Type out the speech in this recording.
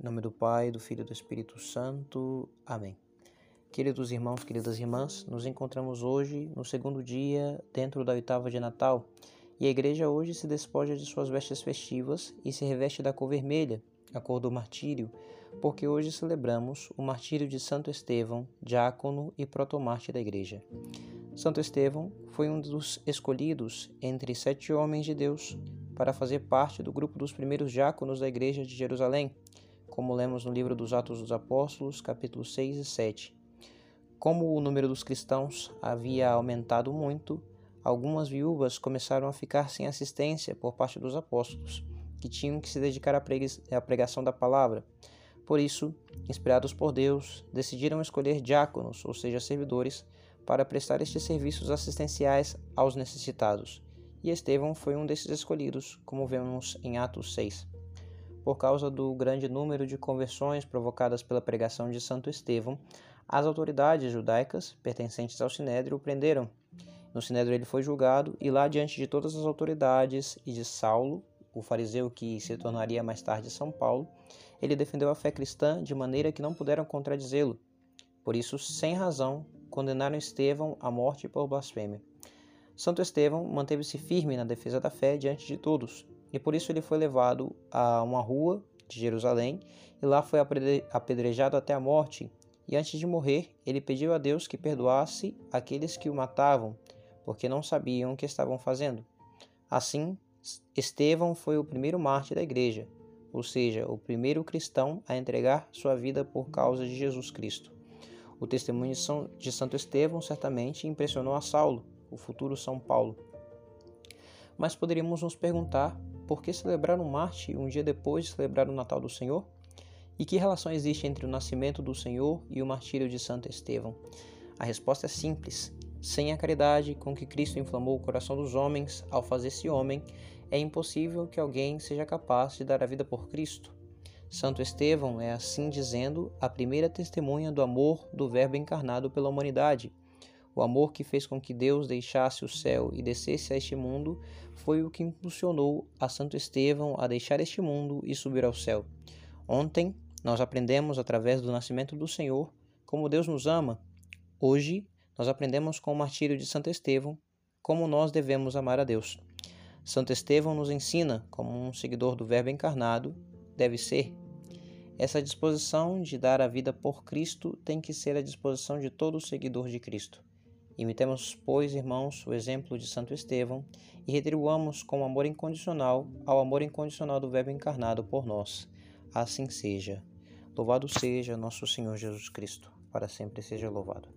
Em nome do Pai, do Filho e do Espírito Santo. Amém. Queridos irmãos, queridas irmãs, nos encontramos hoje no segundo dia dentro da oitava de Natal e a igreja hoje se despoja de suas vestes festivas e se reveste da cor vermelha, a cor do martírio, porque hoje celebramos o martírio de Santo Estevão, diácono e protomarte da igreja. Santo Estevão foi um dos escolhidos entre sete homens de Deus para fazer parte do grupo dos primeiros diáconos da igreja de Jerusalém, como lemos no livro dos Atos dos Apóstolos, capítulos 6 e 7. Como o número dos cristãos havia aumentado muito, algumas viúvas começaram a ficar sem assistência por parte dos apóstolos, que tinham que se dedicar à pregação da palavra. Por isso, inspirados por Deus, decidiram escolher diáconos, ou seja, servidores, para prestar estes serviços assistenciais aos necessitados e Estevão foi um desses escolhidos, como vemos em Atos 6. Por causa do grande número de conversões provocadas pela pregação de Santo Estevão, as autoridades judaicas pertencentes ao Sinédrio o prenderam. No Sinédrio ele foi julgado e lá diante de todas as autoridades e de Saulo, o fariseu que se tornaria mais tarde São Paulo, ele defendeu a fé cristã de maneira que não puderam contradizê-lo. Por isso, sem razão, condenaram Estevão à morte por blasfêmia. Santo Estevão manteve-se firme na defesa da fé diante de todos, e por isso ele foi levado a uma rua de Jerusalém e lá foi apedrejado até a morte. E antes de morrer, ele pediu a Deus que perdoasse aqueles que o matavam, porque não sabiam o que estavam fazendo. Assim, Estevão foi o primeiro mártir da igreja, ou seja, o primeiro cristão a entregar sua vida por causa de Jesus Cristo. O testemunho de Santo Estevão certamente impressionou a Saulo, o futuro São Paulo. Mas poderíamos nos perguntar por que celebrar um Marte um dia depois de celebrar o Natal do Senhor? E que relação existe entre o nascimento do Senhor e o martírio de Santo Estevão? A resposta é simples. Sem a caridade com que Cristo inflamou o coração dos homens ao fazer-se homem, é impossível que alguém seja capaz de dar a vida por Cristo. Santo Estevão é, assim dizendo, a primeira testemunha do amor do Verbo encarnado pela humanidade o amor que fez com que Deus deixasse o céu e descesse a este mundo foi o que impulsionou a Santo Estevão a deixar este mundo e subir ao céu. Ontem, nós aprendemos através do nascimento do Senhor como Deus nos ama. Hoje, nós aprendemos com o martírio de Santo Estevão como nós devemos amar a Deus. Santo Estevão nos ensina como um seguidor do Verbo encarnado deve ser. Essa disposição de dar a vida por Cristo tem que ser a disposição de todo seguidor de Cristo. Imitemos, pois, irmãos, o exemplo de Santo Estevão e retribuamos com amor incondicional ao amor incondicional do Verbo encarnado por nós. Assim seja. Louvado seja nosso Senhor Jesus Cristo, para sempre seja louvado.